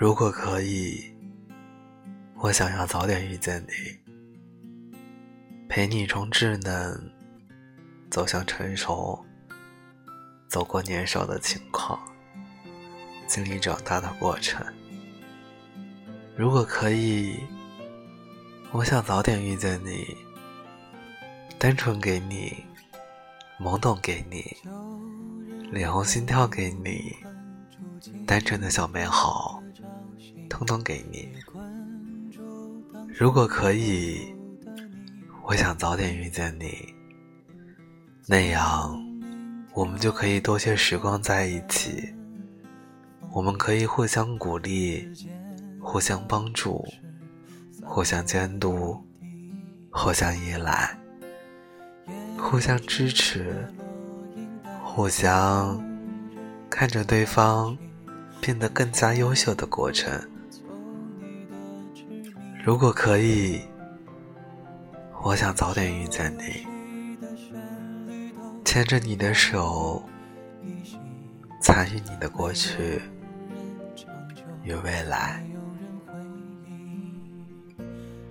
如果可以，我想要早点遇见你，陪你从稚嫩走向成熟，走过年少的轻狂，经历长大的过程。如果可以，我想早点遇见你，单纯给你，懵懂给你，脸红心跳给你，单纯的小美好，通通给你。如果可以，我想早点遇见你，那样我们就可以多些时光在一起，我们可以互相鼓励，互相帮助。互相监督，互相依赖，互相支持，互相看着对方变得更加优秀的过程。如果可以，我想早点遇见你，牵着你的手，参与你的过去与未来。